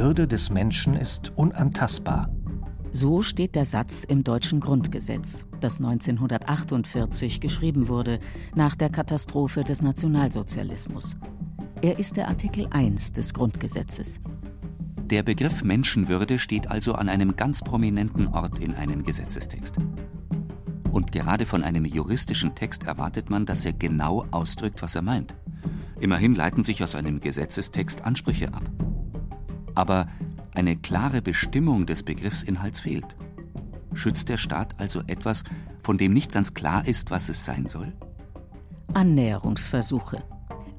Würde des Menschen ist unantastbar. So steht der Satz im deutschen Grundgesetz, das 1948 geschrieben wurde, nach der Katastrophe des Nationalsozialismus. Er ist der Artikel 1 des Grundgesetzes. Der Begriff Menschenwürde steht also an einem ganz prominenten Ort in einem Gesetzestext. Und gerade von einem juristischen Text erwartet man, dass er genau ausdrückt, was er meint. Immerhin leiten sich aus einem Gesetzestext Ansprüche ab. Aber eine klare Bestimmung des Begriffsinhalts fehlt. Schützt der Staat also etwas, von dem nicht ganz klar ist, was es sein soll? Annäherungsversuche.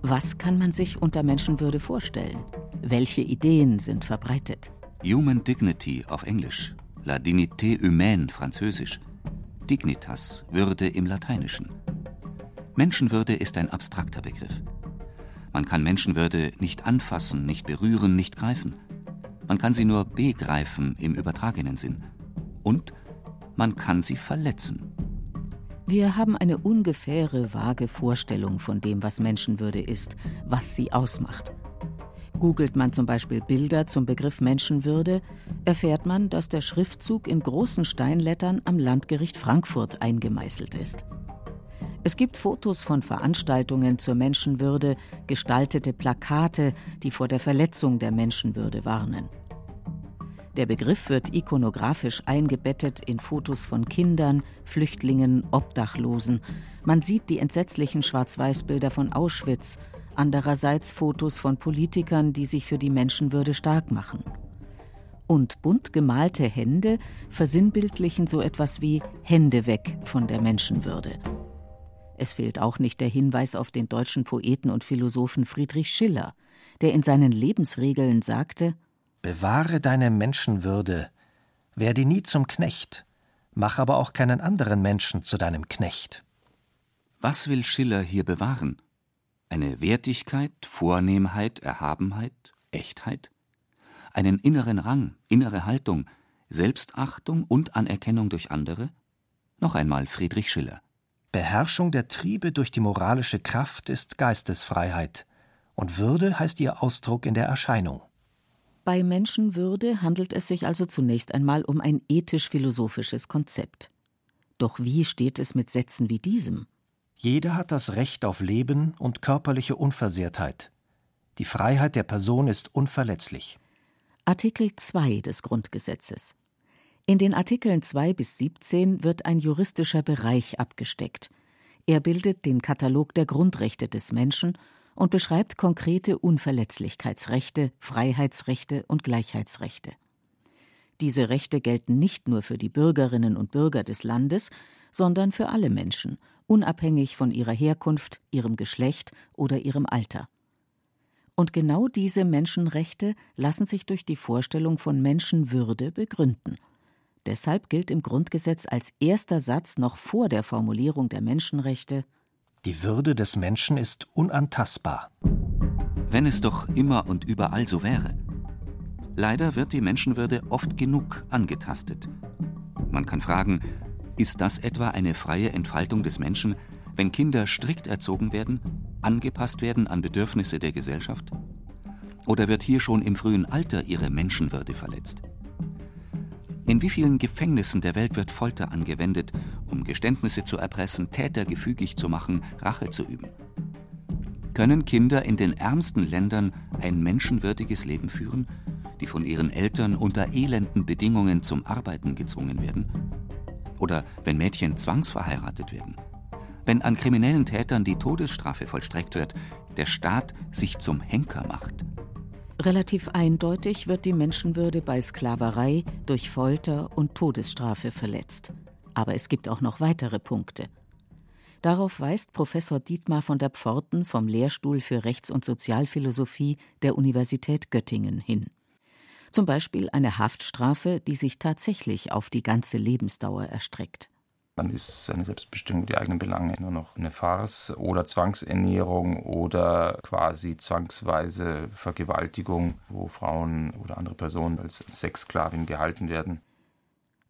Was kann man sich unter Menschenwürde vorstellen? Welche Ideen sind verbreitet? Human Dignity auf Englisch, La Dignité humaine französisch, Dignitas, Würde im Lateinischen. Menschenwürde ist ein abstrakter Begriff. Man kann Menschenwürde nicht anfassen, nicht berühren, nicht greifen. Man kann sie nur begreifen im übertragenen Sinn. Und man kann sie verletzen. Wir haben eine ungefähre, vage Vorstellung von dem, was Menschenwürde ist, was sie ausmacht. Googelt man zum Beispiel Bilder zum Begriff Menschenwürde, erfährt man, dass der Schriftzug in großen Steinlettern am Landgericht Frankfurt eingemeißelt ist. Es gibt Fotos von Veranstaltungen zur Menschenwürde, gestaltete Plakate, die vor der Verletzung der Menschenwürde warnen. Der Begriff wird ikonografisch eingebettet in Fotos von Kindern, Flüchtlingen, Obdachlosen. Man sieht die entsetzlichen Schwarz-Weiß-Bilder von Auschwitz, andererseits Fotos von Politikern, die sich für die Menschenwürde stark machen. Und bunt gemalte Hände versinnbildlichen so etwas wie Hände weg von der Menschenwürde. Es fehlt auch nicht der Hinweis auf den deutschen Poeten und Philosophen Friedrich Schiller, der in seinen Lebensregeln sagte Bewahre deine Menschenwürde, werde nie zum Knecht, mach aber auch keinen anderen Menschen zu deinem Knecht. Was will Schiller hier bewahren? Eine Wertigkeit, Vornehmheit, Erhabenheit, Echtheit? Einen inneren Rang, innere Haltung, Selbstachtung und Anerkennung durch andere? Noch einmal Friedrich Schiller. Beherrschung der Triebe durch die moralische Kraft ist Geistesfreiheit, und Würde heißt ihr Ausdruck in der Erscheinung. Bei Menschenwürde handelt es sich also zunächst einmal um ein ethisch-philosophisches Konzept. Doch wie steht es mit Sätzen wie diesem? Jeder hat das Recht auf Leben und körperliche Unversehrtheit. Die Freiheit der Person ist unverletzlich. Artikel 2 des Grundgesetzes. In den Artikeln 2 bis 17 wird ein juristischer Bereich abgesteckt. Er bildet den Katalog der Grundrechte des Menschen und beschreibt konkrete Unverletzlichkeitsrechte, Freiheitsrechte und Gleichheitsrechte. Diese Rechte gelten nicht nur für die Bürgerinnen und Bürger des Landes, sondern für alle Menschen, unabhängig von ihrer Herkunft, ihrem Geschlecht oder ihrem Alter. Und genau diese Menschenrechte lassen sich durch die Vorstellung von Menschenwürde begründen – Deshalb gilt im Grundgesetz als erster Satz noch vor der Formulierung der Menschenrechte Die Würde des Menschen ist unantastbar. Wenn es doch immer und überall so wäre. Leider wird die Menschenwürde oft genug angetastet. Man kann fragen, ist das etwa eine freie Entfaltung des Menschen, wenn Kinder strikt erzogen werden, angepasst werden an Bedürfnisse der Gesellschaft? Oder wird hier schon im frühen Alter ihre Menschenwürde verletzt? In wie vielen Gefängnissen der Welt wird Folter angewendet, um Geständnisse zu erpressen, Täter gefügig zu machen, Rache zu üben? Können Kinder in den ärmsten Ländern ein menschenwürdiges Leben führen, die von ihren Eltern unter elenden Bedingungen zum Arbeiten gezwungen werden? Oder wenn Mädchen zwangsverheiratet werden? Wenn an kriminellen Tätern die Todesstrafe vollstreckt wird, der Staat sich zum Henker macht? Relativ eindeutig wird die Menschenwürde bei Sklaverei durch Folter und Todesstrafe verletzt. Aber es gibt auch noch weitere Punkte. Darauf weist Professor Dietmar von der Pforten vom Lehrstuhl für Rechts- und Sozialphilosophie der Universität Göttingen hin. Zum Beispiel eine Haftstrafe, die sich tatsächlich auf die ganze Lebensdauer erstreckt. Dann ist seine Selbstbestimmung, die eigenen Belange nur noch eine Farce oder Zwangsernährung oder quasi zwangsweise Vergewaltigung, wo Frauen oder andere Personen als Sexsklavin gehalten werden.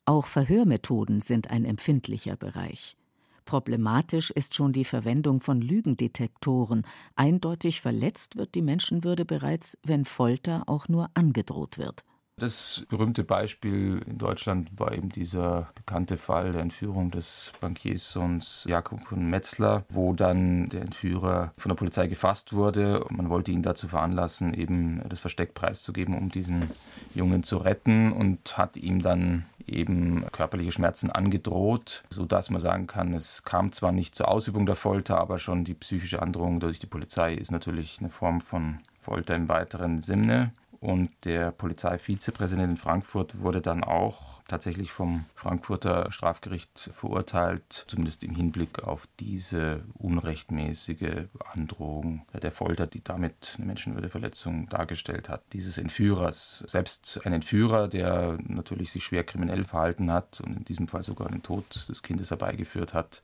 Auch Verhörmethoden sind ein empfindlicher Bereich. Problematisch ist schon die Verwendung von Lügendetektoren. Eindeutig verletzt wird die Menschenwürde bereits, wenn Folter auch nur angedroht wird. Das berühmte Beispiel in Deutschland war eben dieser bekannte Fall der Entführung des Bankierssohns Jakob von Metzler, wo dann der Entführer von der Polizei gefasst wurde und man wollte ihn dazu veranlassen, eben das Versteck preiszugeben, um diesen Jungen zu retten und hat ihm dann eben körperliche Schmerzen angedroht, sodass man sagen kann, es kam zwar nicht zur Ausübung der Folter, aber schon die psychische Androhung durch die Polizei ist natürlich eine Form von Folter im weiteren Sinne. Und der Polizeivizepräsident in Frankfurt wurde dann auch tatsächlich vom Frankfurter Strafgericht verurteilt, zumindest im Hinblick auf diese unrechtmäßige Androhung der Folter, die damit eine Menschenwürdeverletzung dargestellt hat, dieses Entführers. Selbst ein Entführer, der natürlich sich schwer kriminell verhalten hat und in diesem Fall sogar den Tod des Kindes herbeigeführt hat,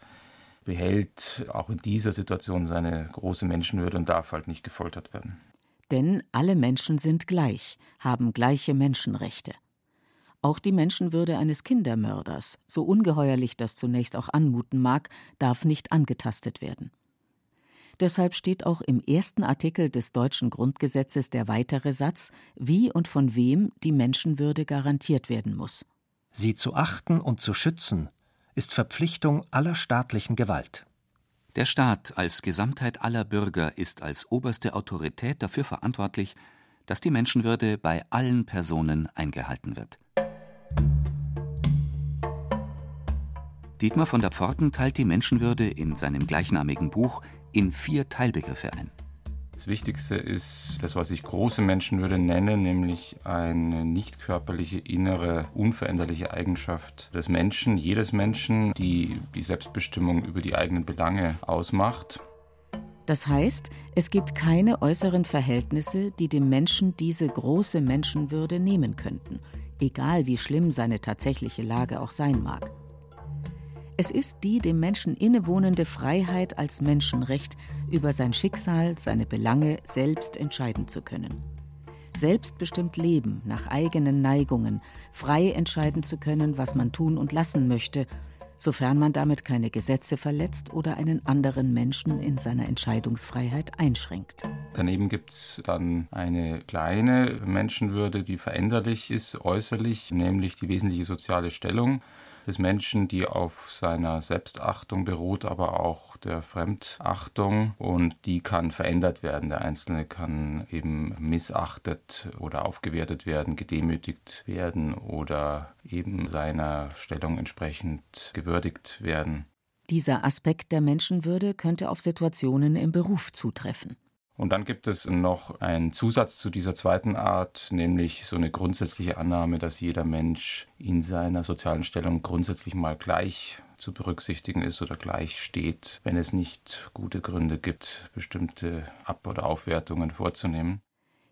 behält auch in dieser Situation seine große Menschenwürde und darf halt nicht gefoltert werden. Denn alle Menschen sind gleich, haben gleiche Menschenrechte. Auch die Menschenwürde eines Kindermörders, so ungeheuerlich das zunächst auch anmuten mag, darf nicht angetastet werden. Deshalb steht auch im ersten Artikel des deutschen Grundgesetzes der weitere Satz, wie und von wem die Menschenwürde garantiert werden muss. Sie zu achten und zu schützen ist Verpflichtung aller staatlichen Gewalt. Der Staat als Gesamtheit aller Bürger ist als oberste Autorität dafür verantwortlich, dass die Menschenwürde bei allen Personen eingehalten wird. Dietmar von der Pforten teilt die Menschenwürde in seinem gleichnamigen Buch in vier Teilbegriffe ein. Das Wichtigste ist das, was ich große Menschenwürde nenne, nämlich eine nicht körperliche, innere, unveränderliche Eigenschaft des Menschen, jedes Menschen, die die Selbstbestimmung über die eigenen Belange ausmacht. Das heißt, es gibt keine äußeren Verhältnisse, die dem Menschen diese große Menschenwürde nehmen könnten, egal wie schlimm seine tatsächliche Lage auch sein mag. Es ist die dem Menschen innewohnende Freiheit als Menschenrecht, über sein Schicksal, seine Belange selbst entscheiden zu können. Selbstbestimmt leben, nach eigenen Neigungen, frei entscheiden zu können, was man tun und lassen möchte, sofern man damit keine Gesetze verletzt oder einen anderen Menschen in seiner Entscheidungsfreiheit einschränkt. Daneben gibt es dann eine kleine Menschenwürde, die veränderlich ist äußerlich, nämlich die wesentliche soziale Stellung des Menschen, die auf seiner Selbstachtung beruht, aber auch der Fremdachtung und die kann verändert werden. Der Einzelne kann eben missachtet oder aufgewertet werden, gedemütigt werden oder eben seiner Stellung entsprechend gewürdigt werden. Dieser Aspekt der Menschenwürde könnte auf Situationen im Beruf zutreffen. Und dann gibt es noch einen Zusatz zu dieser zweiten Art, nämlich so eine grundsätzliche Annahme, dass jeder Mensch in seiner sozialen Stellung grundsätzlich mal gleich zu berücksichtigen ist oder gleich steht, wenn es nicht gute Gründe gibt, bestimmte Ab- oder Aufwertungen vorzunehmen.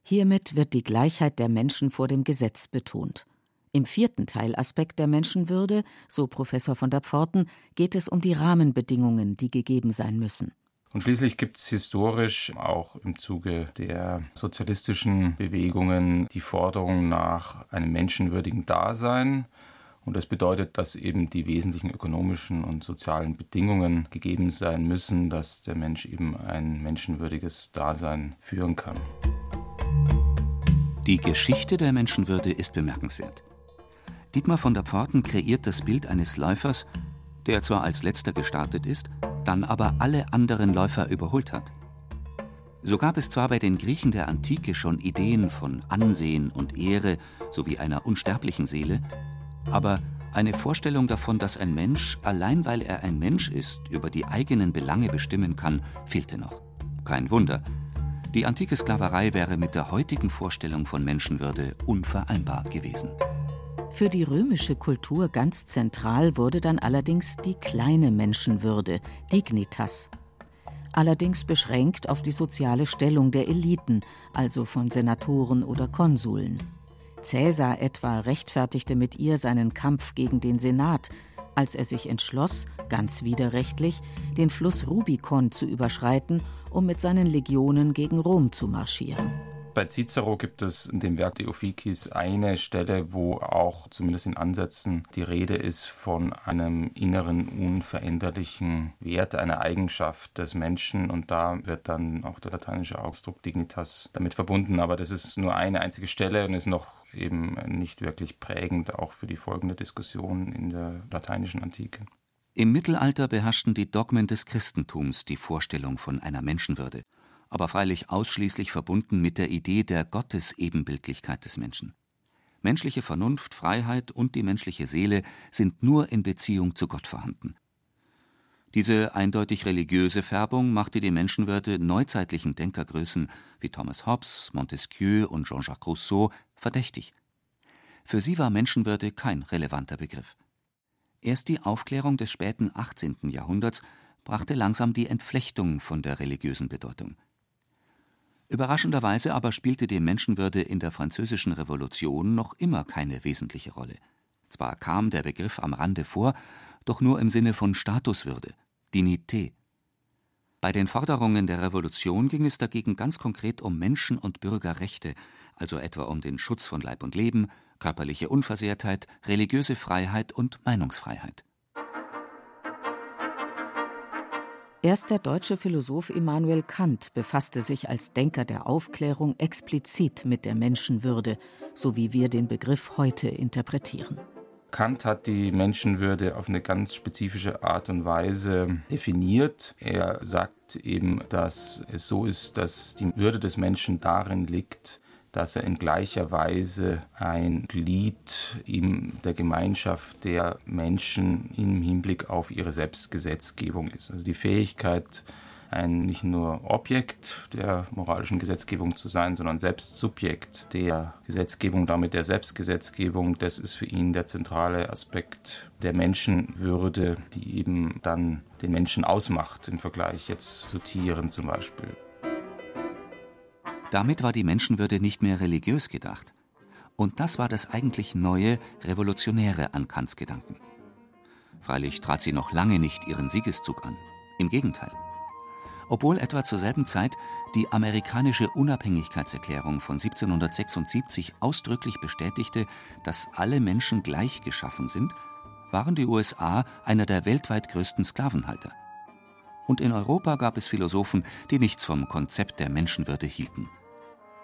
Hiermit wird die Gleichheit der Menschen vor dem Gesetz betont. Im vierten Teilaspekt der Menschenwürde, so Professor von der Pforten, geht es um die Rahmenbedingungen, die gegeben sein müssen. Und schließlich gibt es historisch auch im Zuge der sozialistischen Bewegungen die Forderung nach einem menschenwürdigen Dasein. Und das bedeutet, dass eben die wesentlichen ökonomischen und sozialen Bedingungen gegeben sein müssen, dass der Mensch eben ein menschenwürdiges Dasein führen kann. Die Geschichte der Menschenwürde ist bemerkenswert. Dietmar von der Pforten kreiert das Bild eines Läufers, der zwar als letzter gestartet ist, dann aber alle anderen Läufer überholt hat. So gab es zwar bei den Griechen der Antike schon Ideen von Ansehen und Ehre sowie einer unsterblichen Seele, aber eine Vorstellung davon, dass ein Mensch, allein weil er ein Mensch ist, über die eigenen Belange bestimmen kann, fehlte noch. Kein Wunder. Die antike Sklaverei wäre mit der heutigen Vorstellung von Menschenwürde unvereinbar gewesen. Für die römische Kultur ganz zentral wurde dann allerdings die kleine Menschenwürde, Dignitas. Allerdings beschränkt auf die soziale Stellung der Eliten, also von Senatoren oder Konsuln. Caesar etwa rechtfertigte mit ihr seinen Kampf gegen den Senat, als er sich entschloss, ganz widerrechtlich, den Fluss Rubikon zu überschreiten, um mit seinen Legionen gegen Rom zu marschieren. Bei Cicero gibt es in dem Werk Theophikis eine Stelle, wo auch zumindest in Ansätzen die Rede ist von einem inneren, unveränderlichen Wert, einer Eigenschaft des Menschen. Und da wird dann auch der lateinische Ausdruck Dignitas damit verbunden. Aber das ist nur eine einzige Stelle und ist noch eben nicht wirklich prägend, auch für die folgende Diskussion in der lateinischen Antike. Im Mittelalter beherrschten die Dogmen des Christentums die Vorstellung von einer Menschenwürde aber freilich ausschließlich verbunden mit der Idee der Gottesebenbildlichkeit des Menschen. Menschliche Vernunft, Freiheit und die menschliche Seele sind nur in Beziehung zu Gott vorhanden. Diese eindeutig religiöse Färbung machte die Menschenwürde neuzeitlichen Denkergrößen wie Thomas Hobbes, Montesquieu und Jean-Jacques Rousseau verdächtig. Für sie war Menschenwürde kein relevanter Begriff. Erst die Aufklärung des späten 18. Jahrhunderts brachte langsam die Entflechtung von der religiösen Bedeutung. Überraschenderweise aber spielte die Menschenwürde in der Französischen Revolution noch immer keine wesentliche Rolle. Zwar kam der Begriff am Rande vor, doch nur im Sinne von Statuswürde, Dignité. Bei den Forderungen der Revolution ging es dagegen ganz konkret um Menschen- und Bürgerrechte, also etwa um den Schutz von Leib und Leben, körperliche Unversehrtheit, religiöse Freiheit und Meinungsfreiheit. Erst der deutsche Philosoph Immanuel Kant befasste sich als Denker der Aufklärung explizit mit der Menschenwürde, so wie wir den Begriff heute interpretieren. Kant hat die Menschenwürde auf eine ganz spezifische Art und Weise definiert. Er sagt eben, dass es so ist, dass die Würde des Menschen darin liegt, dass er in gleicher Weise ein Glied in der Gemeinschaft der Menschen im Hinblick auf ihre Selbstgesetzgebung ist. Also die Fähigkeit, ein nicht nur Objekt der moralischen Gesetzgebung zu sein, sondern selbst Subjekt der Gesetzgebung, damit der Selbstgesetzgebung, das ist für ihn der zentrale Aspekt der Menschenwürde, die eben dann den Menschen ausmacht im Vergleich jetzt zu Tieren zum Beispiel. Damit war die Menschenwürde nicht mehr religiös gedacht. Und das war das eigentlich neue, revolutionäre an Kants Gedanken. Freilich trat sie noch lange nicht ihren Siegeszug an. Im Gegenteil. Obwohl etwa zur selben Zeit die amerikanische Unabhängigkeitserklärung von 1776 ausdrücklich bestätigte, dass alle Menschen gleich geschaffen sind, waren die USA einer der weltweit größten Sklavenhalter. Und in Europa gab es Philosophen, die nichts vom Konzept der Menschenwürde hielten.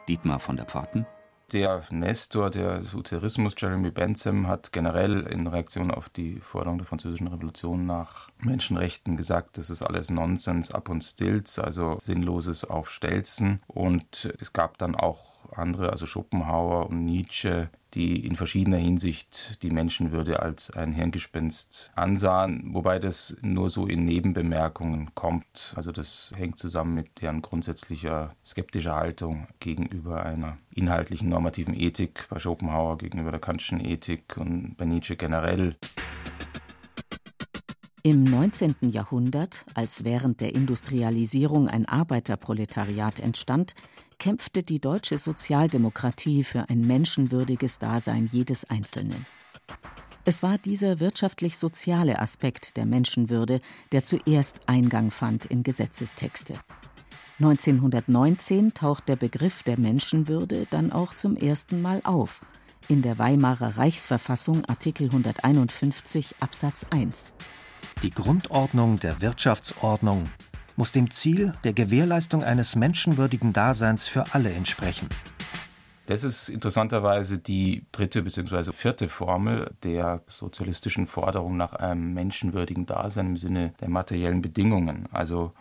Dietmar von der Pforten? Der Nestor des Uterismus, Jeremy Bentham, hat generell in Reaktion auf die Forderung der Französischen Revolution nach Menschenrechten gesagt, das ist alles Nonsens ab und stills, also Sinnloses auf Stelzen. Und es gab dann auch andere, also Schopenhauer und Nietzsche, die in verschiedener Hinsicht die Menschenwürde als ein Hirngespinst ansahen, wobei das nur so in Nebenbemerkungen kommt. Also das hängt zusammen mit deren grundsätzlicher skeptischer Haltung gegenüber einer inhaltlichen normativen Ethik, bei Schopenhauer gegenüber der Kantischen Ethik und bei Nietzsche generell. Im 19. Jahrhundert, als während der Industrialisierung ein Arbeiterproletariat entstand, kämpfte die deutsche Sozialdemokratie für ein menschenwürdiges Dasein jedes Einzelnen. Es war dieser wirtschaftlich-soziale Aspekt der Menschenwürde, der zuerst Eingang fand in Gesetzestexte. 1919 taucht der Begriff der Menschenwürde dann auch zum ersten Mal auf, in der Weimarer Reichsverfassung Artikel 151 Absatz 1. Die Grundordnung der Wirtschaftsordnung muss dem Ziel der Gewährleistung eines menschenwürdigen Daseins für alle entsprechen. Das ist interessanterweise die dritte bzw. vierte Formel der sozialistischen Forderung nach einem menschenwürdigen Dasein im Sinne der materiellen Bedingungen. Also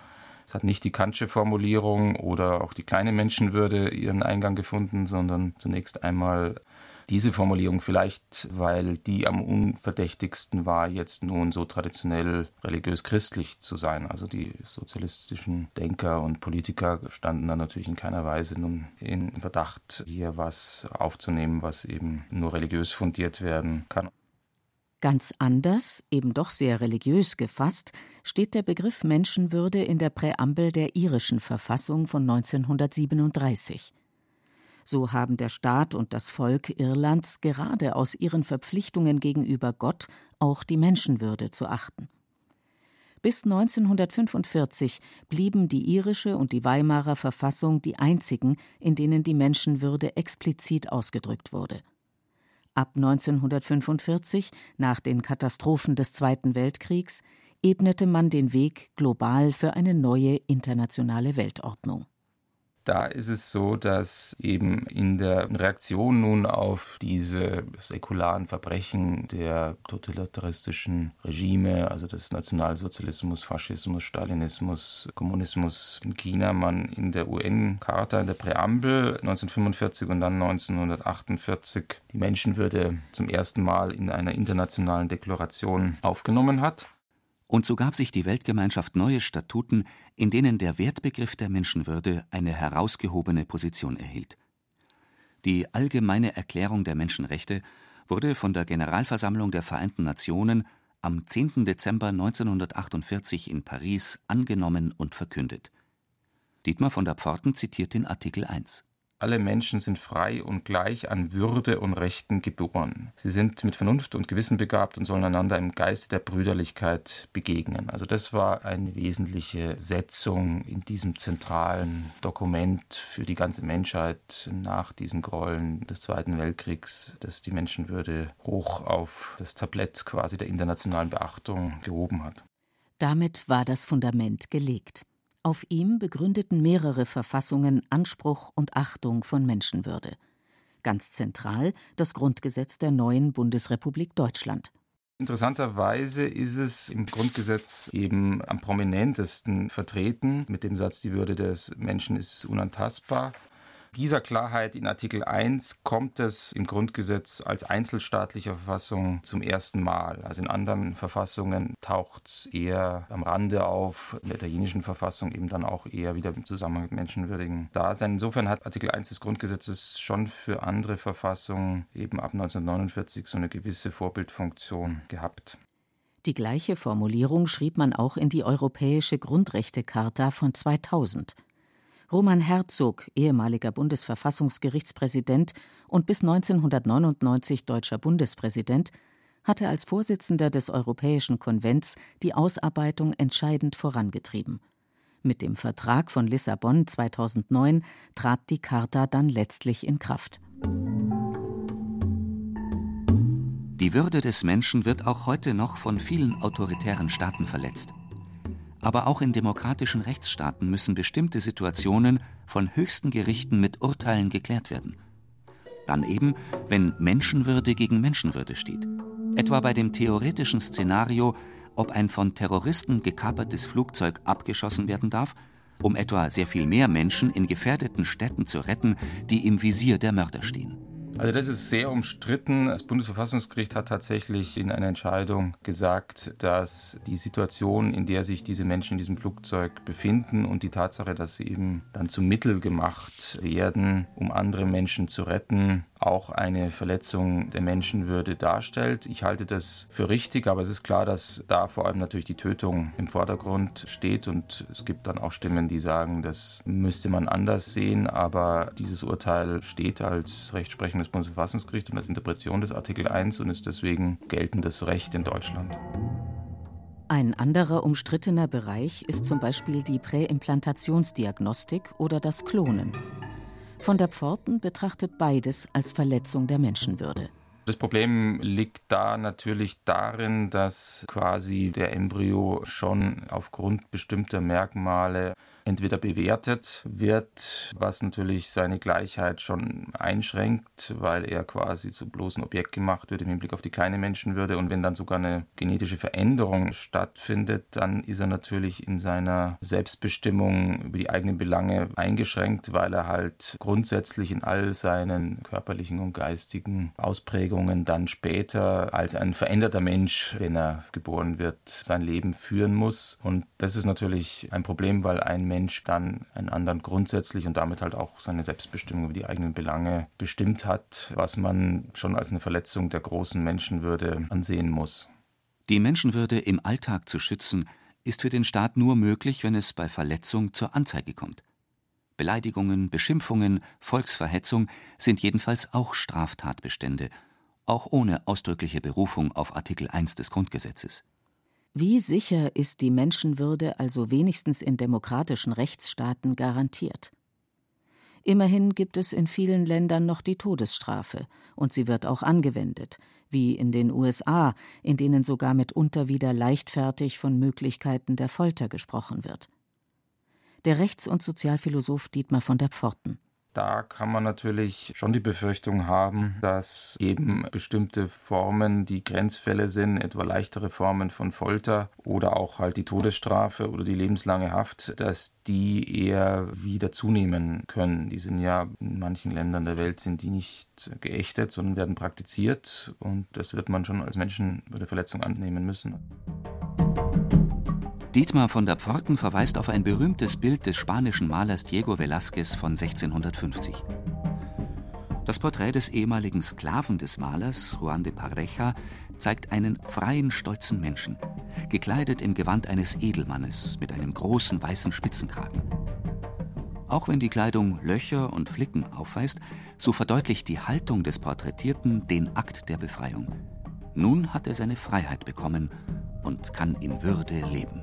es hat nicht die Kantsche Formulierung oder auch die kleine Menschenwürde ihren Eingang gefunden, sondern zunächst einmal diese Formulierung vielleicht, weil die am unverdächtigsten war, jetzt nun so traditionell religiös-christlich zu sein. Also die sozialistischen Denker und Politiker standen da natürlich in keiner Weise nun in Verdacht, hier was aufzunehmen, was eben nur religiös fundiert werden kann. Ganz anders, eben doch sehr religiös gefasst, steht der Begriff Menschenwürde in der Präambel der irischen Verfassung von 1937. So haben der Staat und das Volk Irlands gerade aus ihren Verpflichtungen gegenüber Gott auch die Menschenwürde zu achten. Bis 1945 blieben die irische und die Weimarer Verfassung die einzigen, in denen die Menschenwürde explizit ausgedrückt wurde. Ab 1945, nach den Katastrophen des Zweiten Weltkriegs, ebnete man den Weg global für eine neue internationale Weltordnung. Da ist es so, dass eben in der Reaktion nun auf diese säkularen Verbrechen der totalitaristischen Regime, also des Nationalsozialismus, Faschismus, Stalinismus, Kommunismus in China, man in der UN-Charta, in der Präambel 1945 und dann 1948 die Menschenwürde zum ersten Mal in einer internationalen Deklaration aufgenommen hat. Und so gab sich die Weltgemeinschaft neue Statuten, in denen der Wertbegriff der Menschenwürde eine herausgehobene Position erhielt. Die Allgemeine Erklärung der Menschenrechte wurde von der Generalversammlung der Vereinten Nationen am 10. Dezember 1948 in Paris angenommen und verkündet. Dietmar von der Pforten zitiert den Artikel 1 alle Menschen sind frei und gleich an Würde und Rechten geboren. Sie sind mit Vernunft und Gewissen begabt und sollen einander im Geist der Brüderlichkeit begegnen. Also das war eine wesentliche Setzung in diesem zentralen Dokument für die ganze Menschheit nach diesen Gräueln des Zweiten Weltkriegs, das die Menschenwürde hoch auf das Tablett quasi der internationalen Beachtung gehoben hat. Damit war das Fundament gelegt. Auf ihm begründeten mehrere Verfassungen Anspruch und Achtung von Menschenwürde. Ganz zentral das Grundgesetz der neuen Bundesrepublik Deutschland. Interessanterweise ist es im Grundgesetz eben am prominentesten vertreten mit dem Satz, die Würde des Menschen ist unantastbar. Dieser Klarheit in Artikel 1 kommt es im Grundgesetz als einzelstaatliche Verfassung zum ersten Mal. Also in anderen Verfassungen taucht es eher am Rande auf, in der italienischen Verfassung eben dann auch eher wieder im Zusammenhang mit menschenwürdigen Dasein. Insofern hat Artikel 1 des Grundgesetzes schon für andere Verfassungen eben ab 1949 so eine gewisse Vorbildfunktion gehabt. Die gleiche Formulierung schrieb man auch in die Europäische Grundrechtecharta von 2000. Roman Herzog, ehemaliger Bundesverfassungsgerichtspräsident und bis 1999 deutscher Bundespräsident, hatte als Vorsitzender des Europäischen Konvents die Ausarbeitung entscheidend vorangetrieben. Mit dem Vertrag von Lissabon 2009 trat die Charta dann letztlich in Kraft. Die Würde des Menschen wird auch heute noch von vielen autoritären Staaten verletzt. Aber auch in demokratischen Rechtsstaaten müssen bestimmte Situationen von höchsten Gerichten mit Urteilen geklärt werden. Dann eben, wenn Menschenwürde gegen Menschenwürde steht. Etwa bei dem theoretischen Szenario, ob ein von Terroristen gekapertes Flugzeug abgeschossen werden darf, um etwa sehr viel mehr Menschen in gefährdeten Städten zu retten, die im Visier der Mörder stehen. Also das ist sehr umstritten. Das Bundesverfassungsgericht hat tatsächlich in einer Entscheidung gesagt, dass die Situation, in der sich diese Menschen in diesem Flugzeug befinden und die Tatsache, dass sie eben dann zum Mittel gemacht werden, um andere Menschen zu retten, auch eine Verletzung der Menschenwürde darstellt. Ich halte das für richtig, aber es ist klar, dass da vor allem natürlich die Tötung im Vordergrund steht und es gibt dann auch Stimmen, die sagen, das müsste man anders sehen, aber dieses Urteil steht als Rechtsprechung des Bundesverfassungsgerichts und als Interpretation des Artikel 1 und ist deswegen geltendes Recht in Deutschland. Ein anderer umstrittener Bereich ist zum Beispiel die Präimplantationsdiagnostik oder das Klonen. Von der Pforten betrachtet beides als Verletzung der Menschenwürde. Das Problem liegt da natürlich darin, dass quasi der Embryo schon aufgrund bestimmter Merkmale entweder bewertet wird, was natürlich seine Gleichheit schon einschränkt, weil er quasi zu bloßem Objekt gemacht wird im Hinblick auf die kleine Menschenwürde. Und wenn dann sogar eine genetische Veränderung stattfindet, dann ist er natürlich in seiner Selbstbestimmung über die eigenen Belange eingeschränkt, weil er halt grundsätzlich in all seinen körperlichen und geistigen Ausprägungen dann später als ein veränderter Mensch, wenn er geboren wird, sein Leben führen muss. Und das ist natürlich ein Problem, weil ein Mensch Mensch dann einen anderen grundsätzlich und damit halt auch seine Selbstbestimmung über die eigenen Belange bestimmt hat, was man schon als eine Verletzung der großen Menschenwürde ansehen muss. Die Menschenwürde im Alltag zu schützen, ist für den Staat nur möglich, wenn es bei Verletzung zur Anzeige kommt. Beleidigungen, Beschimpfungen, Volksverhetzung sind jedenfalls auch Straftatbestände, auch ohne ausdrückliche Berufung auf Artikel 1 des Grundgesetzes. Wie sicher ist die Menschenwürde also wenigstens in demokratischen Rechtsstaaten garantiert? Immerhin gibt es in vielen Ländern noch die Todesstrafe, und sie wird auch angewendet, wie in den USA, in denen sogar mitunter wieder leichtfertig von Möglichkeiten der Folter gesprochen wird. Der Rechts- und Sozialphilosoph Dietmar von der Pforten da kann man natürlich schon die Befürchtung haben, dass eben bestimmte Formen, die Grenzfälle sind, etwa leichtere Formen von Folter oder auch halt die Todesstrafe oder die lebenslange Haft, dass die eher wieder zunehmen können. Die sind ja in manchen Ländern der Welt sind die nicht geächtet, sondern werden praktiziert und das wird man schon als Menschenwürdeverletzung annehmen müssen. Dietmar von der Pforten verweist auf ein berühmtes Bild des spanischen Malers Diego Velázquez von 1650. Das Porträt des ehemaligen Sklaven des Malers, Juan de Pareja, zeigt einen freien, stolzen Menschen, gekleidet im Gewand eines Edelmannes mit einem großen weißen Spitzenkragen. Auch wenn die Kleidung Löcher und Flicken aufweist, so verdeutlicht die Haltung des Porträtierten den Akt der Befreiung. Nun hat er seine Freiheit bekommen und kann in Würde leben.